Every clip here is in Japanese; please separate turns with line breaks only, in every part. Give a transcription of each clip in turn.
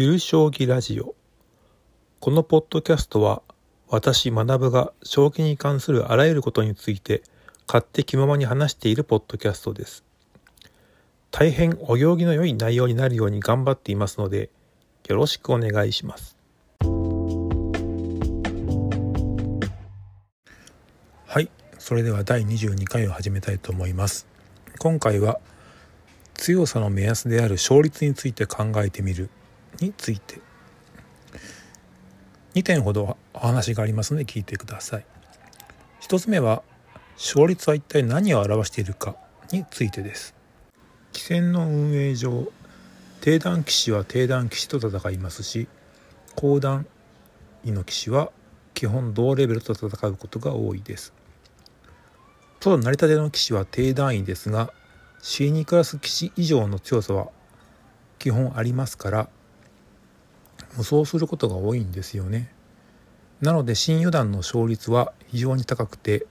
ゆる将棋ラジオ。このポッドキャストは私学が将棋に関するあらゆることについて勝手気ままに話しているポッドキャストです。大変お行儀の良い内容になるように頑張っていますのでよろしくお願いします。はい。それでは第22回を始めたいと思います。今回は強さの目安である勝率について考えてみるについて。2点ほどお話がありますので聞いてください。1つ目は勝率は一体何を表しているかについてです。棋戦の運営上低段棋士は低段棋士と戦いますし高段位の棋士は基本同レベルと戦うことが多いです。ただ成り立ての棋士は低段位ですが C2 クラス棋士以上の強さは基本ありますから無双することが多いんですよね。なので新四段の勝率は非常に高くて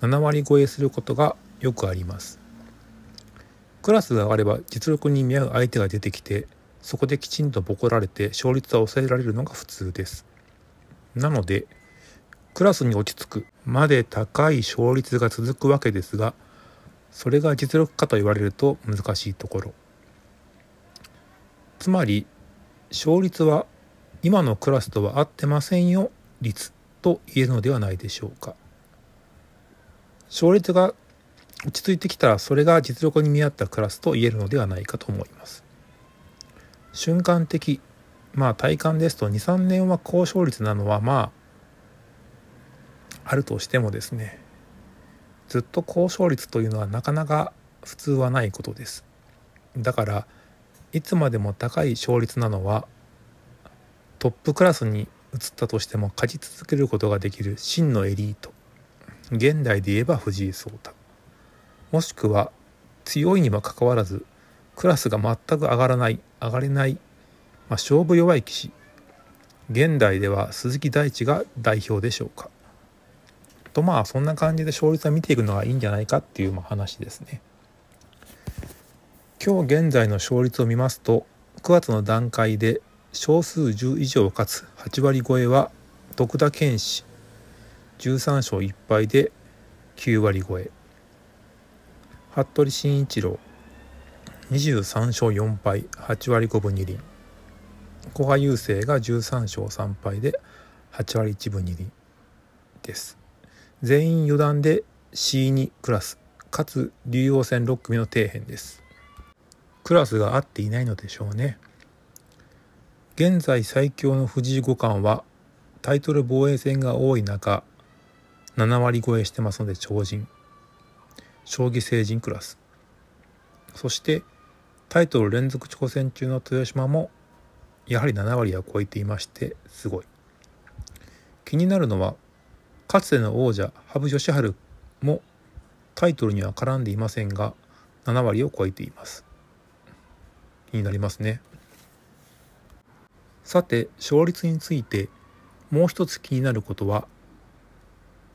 7割超えすることがよくあります。クラスが上がれば実力に見合う相手が出てきてそこできちんとボコられて勝率は抑えられるのが普通です。なのでクラスに落ち着くまで高い勝率が続くわけですがそれが実力かと言われると難しいところ。つまり勝率は今のクラスとは合ってませんよ率と言えるのではないでしょうか。勝率が落ち着いてきたらそれが実力に見合ったクラスと言えるのではないかと思います。瞬間的まあ体感ですと23年は高勝率なのはまああるとしてもですねずっと高勝率というのはなかなか普通はないことです。だからいつまでも高い勝率なのはトップクラスに移ったとしても勝ち続けることができる真のエリート。現代で言えば藤井聡太。もしくは強いにもかかわらずクラスが全く上がらない上がれない、まあ、勝負弱い棋士。現代では鈴木大地が代表でしょうか。とまあそんな感じで勝率は見ていくのがいいんじゃないかっていうま話ですね。今日現在の勝率を見ますと9月の段階で少数10以上かつ8割超えは徳田健志13勝1敗で9割超え。服部慎一郎。23勝4敗8割5分2厘。古賀雄星が13勝3敗で8割1分2厘です。全員余談で C2 クラス。かつ竜王戦6組の底辺です。クラスが合っていないのでしょうね。現在最強の藤井五冠はタイトル防衛戦が多い中7割超えしてますので超人。将棋成人クラス。そしてタイトル連続挑戦中の豊島もやはり7割は超えていましてすごい。気になるのはかつての王者羽生善治もタイトルには絡んでいませんが7割を超えています。気になりますね。さて勝率についてもう一つ気になることは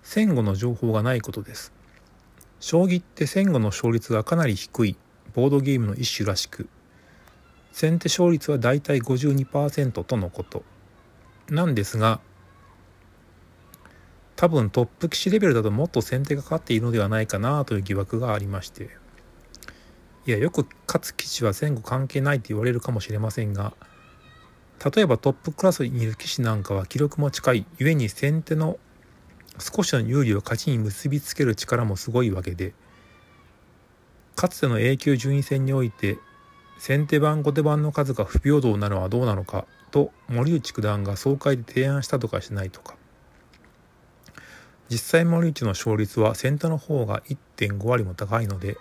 戦後の情報がないことです。将棋って戦後の勝率がかなり低いボードゲームの一種らしく先手勝率はだいたい52%とのこと。なんですが多分トップ棋士レベルだともっと先手が勝っているのではないかなという疑惑がありまして。いやよく勝つ棋士は戦後関係ないと言われるかもしれませんが例えばトップクラスにいる棋士なんかは記録も近い故に先手の少しの有利を勝ちに結びつける力もすごいわけでかつての A 級順位戦において先手番後手番の数が不平等なのはどうなのかと森内九段が総会で提案したとかしないとか。実際森内の勝率は先手の方が1.5割も高いので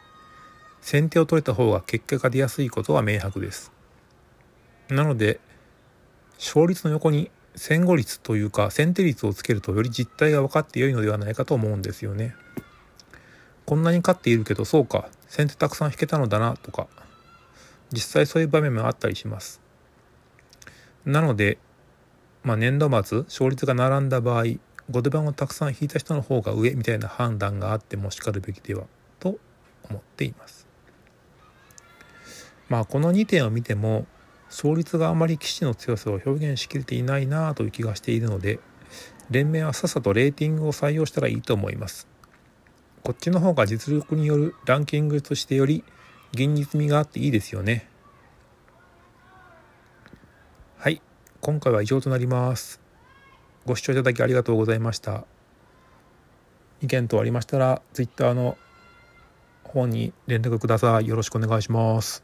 先手を取れた方が結果が出やすいことは明白です。なので勝率の横に戦後率というか先手率をつけるとより実態が分かって良いのではないかと思うんですよね。こんなに勝っているけどそうか先手たくさん引けたのだなとか実際そういう場面もあったりします。なので、まあ、年度末勝率が並んだ場合後手番をたくさん引いた人の方が上みたいな判断があってもしかるべきではと思っています。まあこの2点を見ても勝率があまり棋士の強さを表現しきれていないなぁという気がしているので連盟はさっさとレーティングを採用したらいいと思います。こっちの方が実力によるランキングとしてより現実味があっていいですよね。はい。今回は以上となります。ご視聴いただきありがとうございました。意見等ありましたら Twitter の方に連絡ください。よろしくお願いします。